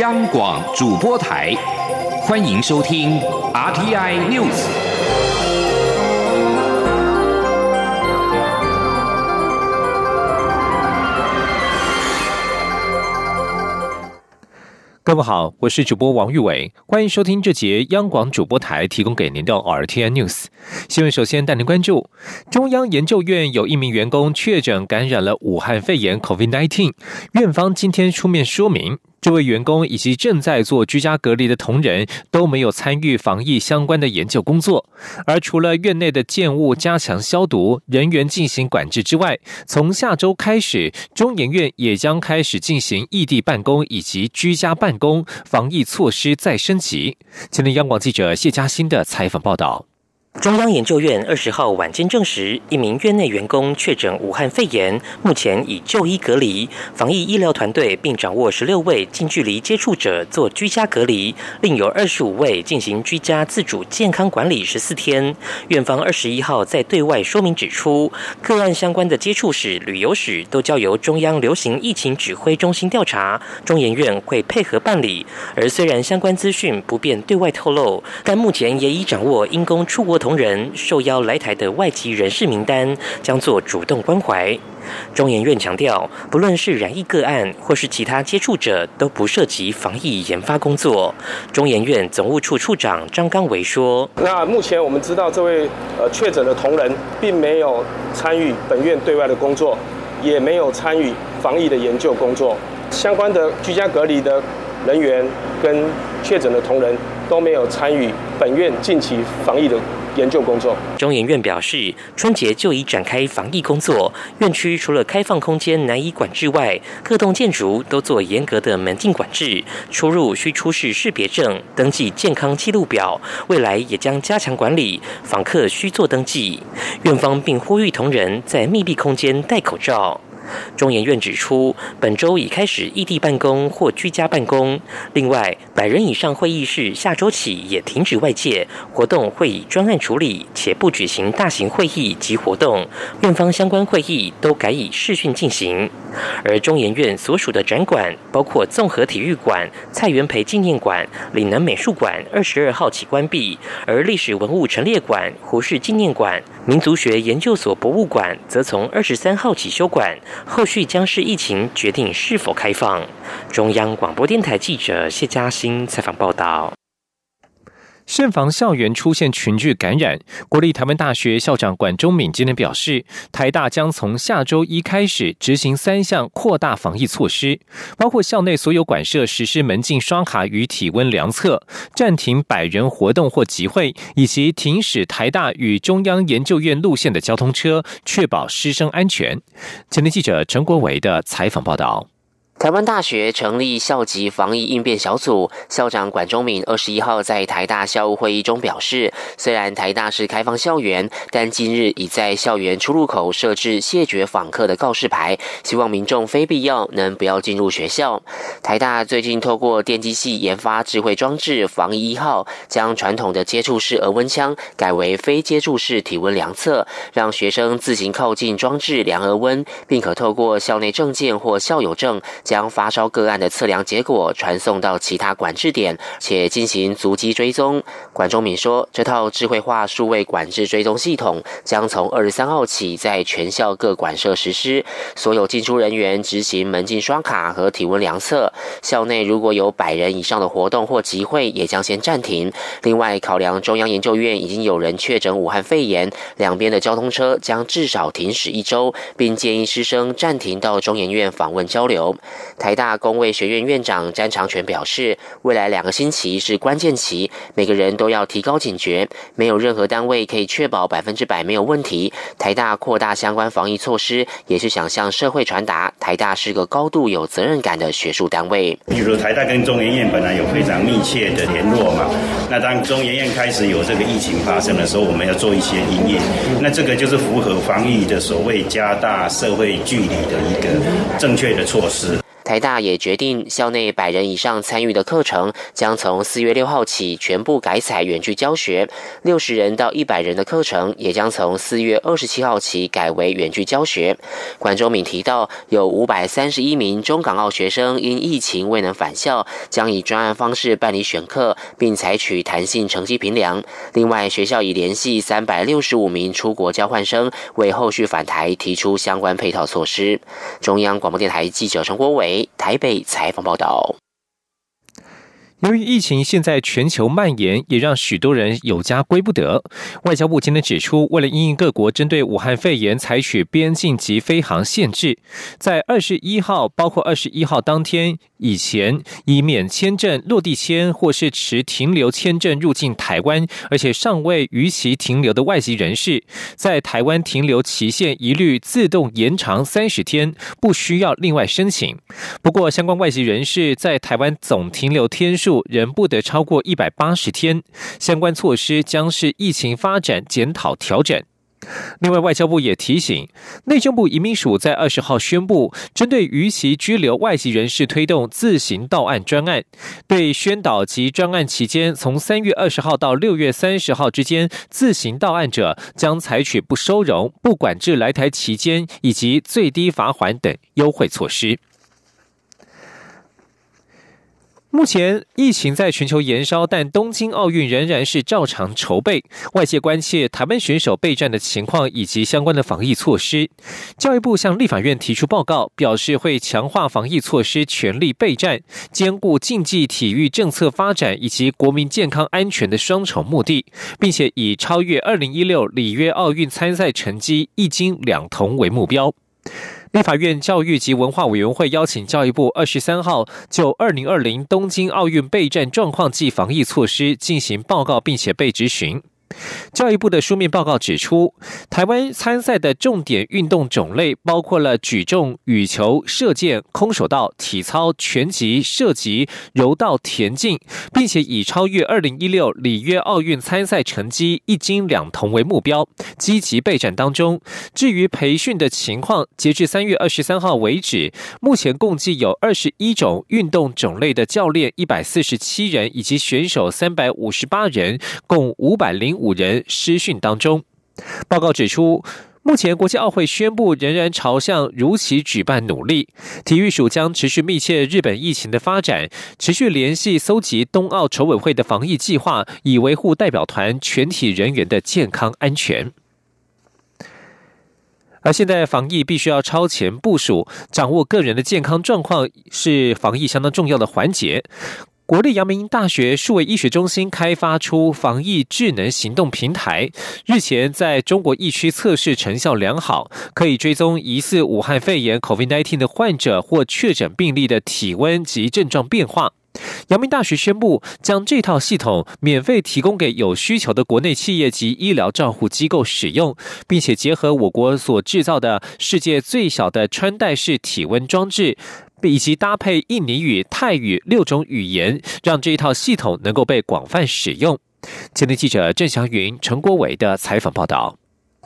央广主播台，欢迎收听 RTI News。各位好，我是主播王玉伟，欢迎收听这节央广主播台提供给您的 RTI News 新闻。首先带您关注，中央研究院有一名员工确诊感染了武汉肺炎 COVID-19，院方今天出面说明。这位员工以及正在做居家隔离的同仁都没有参与防疫相关的研究工作，而除了院内的建物加强消毒、人员进行管制之外，从下周开始，中研院也将开始进行异地办公以及居家办公，防疫措施再升级。今天央广记者谢嘉欣的采访报道。中央研究院二十号晚间证实，一名院内员工确诊武汉肺炎，目前已就医隔离。防疫医疗团队并掌握十六位近距离接触者做居家隔离，另有二十五位进行居家自主健康管理十四天。院方二十一号在对外说明指出，个案相关的接触史、旅游史都交由中央流行疫情指挥中心调查，中研院会配合办理。而虽然相关资讯不便对外透露，但目前也已掌握因公出国同。同仁受邀来台的外籍人士名单将做主动关怀。中研院强调，不论是染疫个案或是其他接触者，都不涉及防疫研发工作。中研院总务处处长张刚维说：“那目前我们知道，这位呃确诊的同仁并没有参与本院对外的工作，也没有参与防疫的研究工作。相关的居家隔离的人员跟确诊的同仁都没有参与本院近期防疫的。”研究工作，中研院表示，春节就已展开防疫工作。院区除了开放空间难以管制外，各栋建筑都做严格的门禁管制，出入需出示识别证、登记健康记录表。未来也将加强管理，访客需做登记。院方并呼吁同仁在密闭空间戴口罩。中研院指出，本周已开始异地办公或居家办公。另外，百人以上会议室下周起也停止外界活动，会以专案处理，且不举行大型会议及活动。院方相关会议都改以视讯进行。而中研院所属的展馆，包括综合体育馆、蔡元培纪念馆、岭南美术馆，二十二号起关闭；而历史文物陈列馆、胡适纪念馆、民族学研究所博物馆，则从二十三号起休馆。后续将是疫情决定是否开放。中央广播电台记者谢嘉欣采访报道。慎防校园出现群聚感染，国立台湾大学校长管中敏今天表示，台大将从下周一开始执行三项扩大防疫措施，包括校内所有馆舍实施门禁刷卡与体温量测，暂停百人活动或集会，以及停驶台大与中央研究院路线的交通车，确保师生安全。前天记者陈国伟的采访报道。台湾大学成立校级防疫应变小组，校长管中敏二十一号在台大校务会议中表示，虽然台大是开放校园，但近日已在校园出入口设置谢绝访客的告示牌，希望民众非必要能不要进入学校。台大最近透过电机系研发智慧装置防疫一号，将传统的接触式额温枪改为非接触式体温量测，让学生自行靠近装置量额温，并可透过校内证件或校友证。将发烧个案的测量结果传送到其他管制点，且进行足迹追踪。管中敏说，这套智慧化数位管制追踪系统将从二十三号起在全校各馆舍实施，所有进出人员执行门禁刷卡和体温量测。校内如果有百人以上的活动或集会，也将先暂停。另外，考量中央研究院已经有人确诊武汉肺炎，两边的交通车将至少停驶一周，并建议师生暂停到中研院访问交流。台大工卫学院院长詹长全表示，未来两个星期是关键期，每个人都要提高警觉。没有任何单位可以确保百分之百没有问题。台大扩大相关防疫措施，也是想向社会传达，台大是个高度有责任感的学术单位。比如台大跟中研院本来有非常密切的联络嘛，那当中研院开始有这个疫情发生的时候，我们要做一些应验。那这个就是符合防疫的所谓加大社会距离的一个正确的措施。台大也决定，校内百人以上参与的课程将从四月六号起全部改采远距教学，六十人到一百人的课程也将从四月二十七号起改为远距教学。管中敏提到，有五百三十一名中港澳学生因疫情未能返校，将以专案方式办理选课，并采取弹性成绩评量。另外，学校已联系三百六十五名出国交换生，为后续返台提出相关配套措施。中央广播电台记者陈国伟。台北采访报道。由于疫情现在全球蔓延，也让许多人有家归不得。外交部今天指出，为了因应各国针对武汉肺炎采取边境及飞航限制，在二十一号，包括二十一号当天。以前以免签证落地签或是持停留签证入境台湾，而且尚未逾期停留的外籍人士，在台湾停留期限一律自动延长三十天，不需要另外申请。不过，相关外籍人士在台湾总停留天数仍不得超过一百八十天。相关措施将是疫情发展检讨调整。另外，外交部也提醒，内政部移民署在二十号宣布，针对逾期拘留外籍人士推动自行到案专案，对宣导及专案期间从三月二十号到六月三十号之间自行到案者，将采取不收容、不管制来台期间以及最低罚款等优惠措施。目前疫情在全球延烧，但东京奥运仍然是照常筹备。外界关切台湾选手备战的情况以及相关的防疫措施。教育部向立法院提出报告，表示会强化防疫措施，全力备战，兼顾竞技体育政策发展以及国民健康安全的双重目的，并且以超越二零一六里约奥运参赛成绩一金两铜为目标。立法院教育及文化委员会邀请教育部二十三号就二零二零东京奥运备战状况及防疫措施进行报告，并且被执行。教育部的书面报告指出，台湾参赛的重点运动种类包括了举重、羽球、射箭、空手道、体操、拳击、射击、柔道、田径，并且以超越二零一六里约奥运参赛成绩一金两铜为目标，积极备战当中。至于培训的情况，截至三月二十三号为止，目前共计有二十一种运动种类的教练一百四十七人，以及选手三百五十八人，共五百零。五人失讯当中，报告指出，目前国际奥会宣布仍然朝向如期举办努力。体育署将持续密切日本疫情的发展，持续联系搜集冬奥筹委会的防疫计划，以维护代表团全体人员的健康安全。而现在防疫必须要超前部署，掌握个人的健康状况是防疫相当重要的环节。国立阳明大学数位医学中心开发出防疫智能行动平台，日前在中国疫区测试成效良好，可以追踪疑似武汉肺炎 （COVID-19） 的患者或确诊病例的体温及症状变化。阳明大学宣布将这套系统免费提供给有需求的国内企业及医疗照护机构使用，并且结合我国所制造的世界最小的穿戴式体温装置。以及搭配印尼语、泰语六种语言，让这一套系统能够被广泛使用。前天记者郑祥云、陈国伟的采访报道。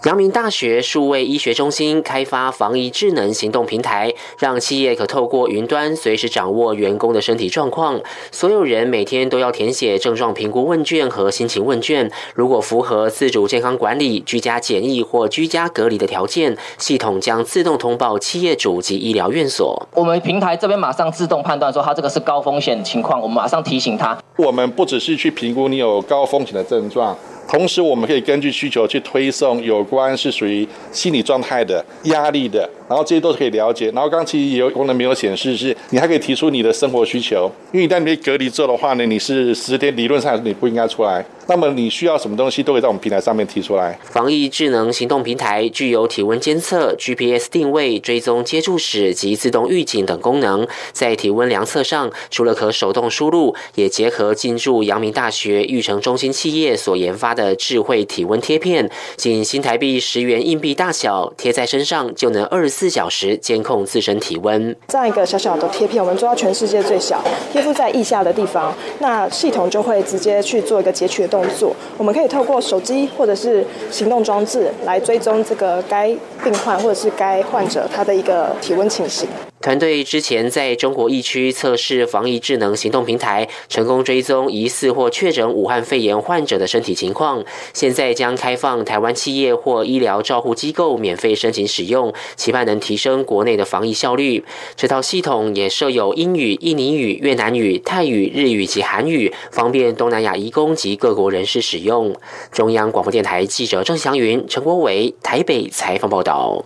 阳明大学数位医学中心开发防疫智能行动平台，让企业可透过云端随时掌握员工的身体状况。所有人每天都要填写症状评估问卷和心情问卷。如果符合自主健康管理、居家检疫或居家隔离的条件，系统将自动通报企业主及医疗院所。我们平台这边马上自动判断说，他这个是高风险情况，我们马上提醒他。我们不只是去评估你有高风险的症状。同时，我们可以根据需求去推送有关是属于心理状态的、压力的。然后这些都是可以了解。然后刚其实也有功能没有显示，是你还可以提出你的生活需求。因为一旦你被隔离之后的话呢，你是十天理论上你不应该出来。那么你需要什么东西都可以在我们平台上面提出来。防疫智能行动平台具有体温监测、GPS 定位、追踪接触史及自动预警等功能。在体温量测上，除了可手动输入，也结合进驻阳明大学育成中心企业所研发的智慧体温贴片，仅新台币十元硬币大小，贴在身上就能二十四。四小时监控自身体温，这样一个小小的贴片，我们做到全世界最小，贴附在腋下的地方，那系统就会直接去做一个截取的动作。我们可以透过手机或者是行动装置来追踪这个该病患或者是该患者他的一个体温情形。团队之前在中国疫区测试防疫智能行动平台，成功追踪疑似或确诊武汉肺炎患者的身体情况。现在将开放台湾企业或医疗照护机构免费申请使用，期盼能提升国内的防疫效率。这套系统也设有英语、印尼语、越南语、泰语、日语及韩语，方便东南亚移工及各国人士使用。中央广播电台记者郑祥云、陈国伟台北采访报道。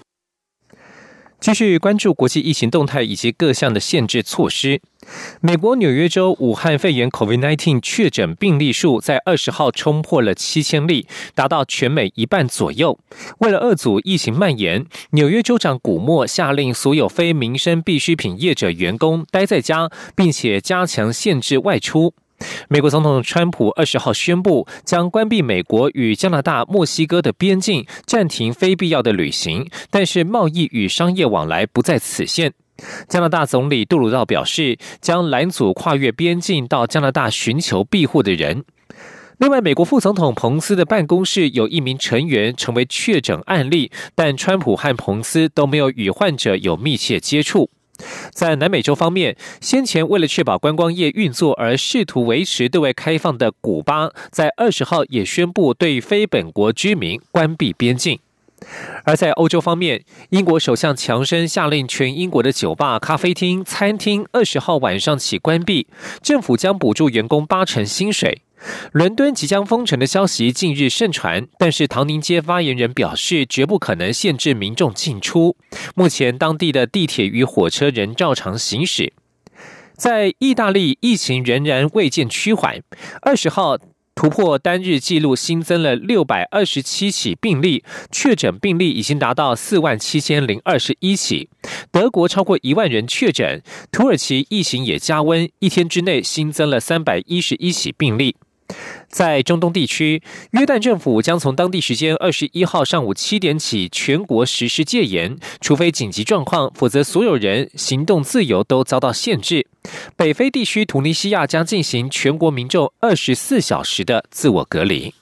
继续关注国际疫情动态以及各项的限制措施。美国纽约州武汉肺炎 （COVID-19） 确诊病例数在二十号冲破了七千例，达到全美一半左右。为了遏阻疫情蔓延，纽约州长古默下令所有非民生必需品业者员工待在家，并且加强限制外出。美国总统川普二十号宣布，将关闭美国与加拿大、墨西哥的边境，暂停非必要的旅行，但是贸易与商业往来不在此限。加拿大总理杜鲁道表示，将拦阻跨越边境到加拿大寻求庇护的人。另外，美国副总统彭斯的办公室有一名成员成为确诊案例，但川普和彭斯都没有与患者有密切接触。在南美洲方面，先前为了确保观光业运作而试图维持对外开放的古巴，在二十号也宣布对非本国居民关闭边境。而在欧洲方面，英国首相强生下令全英国的酒吧、咖啡厅、餐厅二十号晚上起关闭，政府将补助员工八成薪水。伦敦即将封城的消息近日盛传，但是唐宁街发言人表示，绝不可能限制民众进出。目前，当地的地铁与火车仍照常行驶。在意大利，疫情仍然未见趋缓。二十号突破单日记录，新增了六百二十七起病例，确诊病例已经达到四万七千零二十一起。德国超过一万人确诊，土耳其疫情也加温，一天之内新增了三百一十一起病例。在中东地区，约旦政府将从当地时间二十一号上午七点起全国实施戒严，除非紧急状况，否则所有人行动自由都遭到限制。北非地区突尼西亚将进行全国民众二十四小时的自我隔离。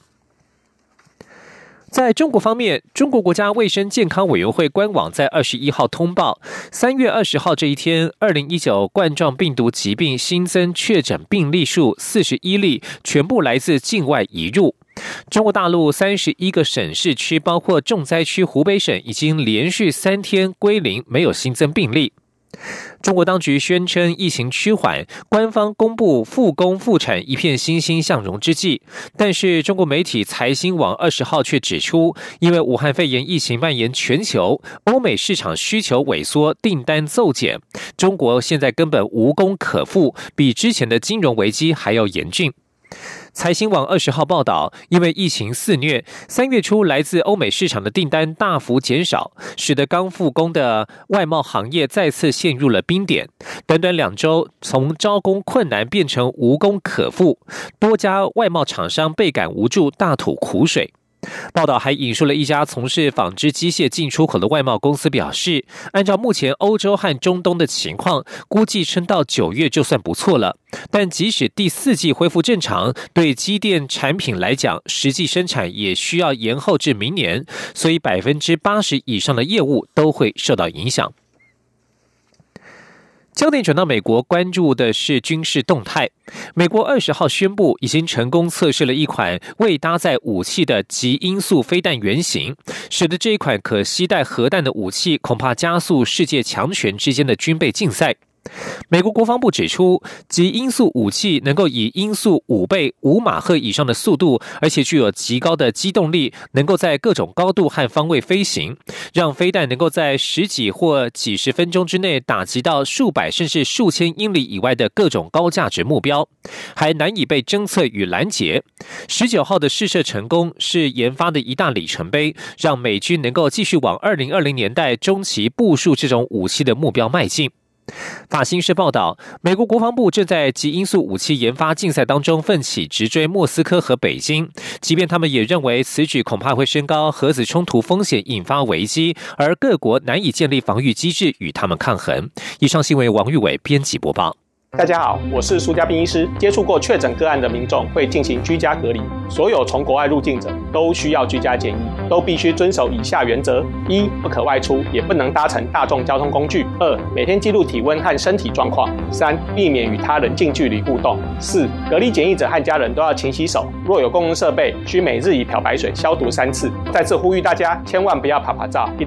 在中国方面，中国国家卫生健康委员会官网在二十一号通报，三月二十号这一天，二零一九冠状病毒疾病新增确诊病例数四十一例，全部来自境外移入。中国大陆三十一个省市区，包括重灾区湖北省，已经连续三天归零，没有新增病例。中国当局宣称疫情趋缓，官方公布复工复产一片欣欣向荣之际，但是中国媒体财新网二十号却指出，因为武汉肺炎疫情蔓延全球，欧美市场需求萎缩，订单骤减，中国现在根本无功可复，比之前的金融危机还要严峻。财新网二十号报道，因为疫情肆虐，三月初来自欧美市场的订单大幅减少，使得刚复工的外贸行业再次陷入了冰点。短短两周，从招工困难变成无工可复，多家外贸厂商倍感无助，大吐苦水。报道还引述了一家从事纺织机械进出口的外贸公司表示，按照目前欧洲和中东的情况，估计撑到九月就算不错了。但即使第四季恢复正常，对机电产品来讲，实际生产也需要延后至明年，所以百分之八十以上的业务都会受到影响。焦点转到美国，关注的是军事动态。美国二十号宣布，已经成功测试了一款未搭载武器的极音速飞弹原型，使得这一款可携带核弹的武器，恐怕加速世界强权之间的军备竞赛。美国国防部指出，极音速武器能够以音速五倍、五马赫以上的速度，而且具有极高的机动力，能够在各种高度和方位飞行，让飞弹能够在十几或几十分钟之内打击到数百甚至数千英里以外的各种高价值目标，还难以被侦测与拦截。十九号的试射成功是研发的一大里程碑，让美军能够继续往二零二零年代中期部署这种武器的目标迈进。法新社报道，美国国防部正在极音速武器研发竞赛当中奋起直追莫斯科和北京，即便他们也认为此举恐怕会升高核子冲突风险，引发危机，而各国难以建立防御机制与他们抗衡。以上新闻，王玉伟编辑播报。大家好，我是苏家斌医师。接触过确诊个案的民众会进行居家隔离，所有从国外入境者都需要居家检疫，都必须遵守以下原则：一、不可外出，也不能搭乘大众交通工具；二、每天记录体温和身体状况；三、避免与他人近距离互动；四、隔离检疫者和家人都要勤洗手，若有公共设备，需每日以漂白水消毒三次。再次呼吁大家，千万不要拍拍照。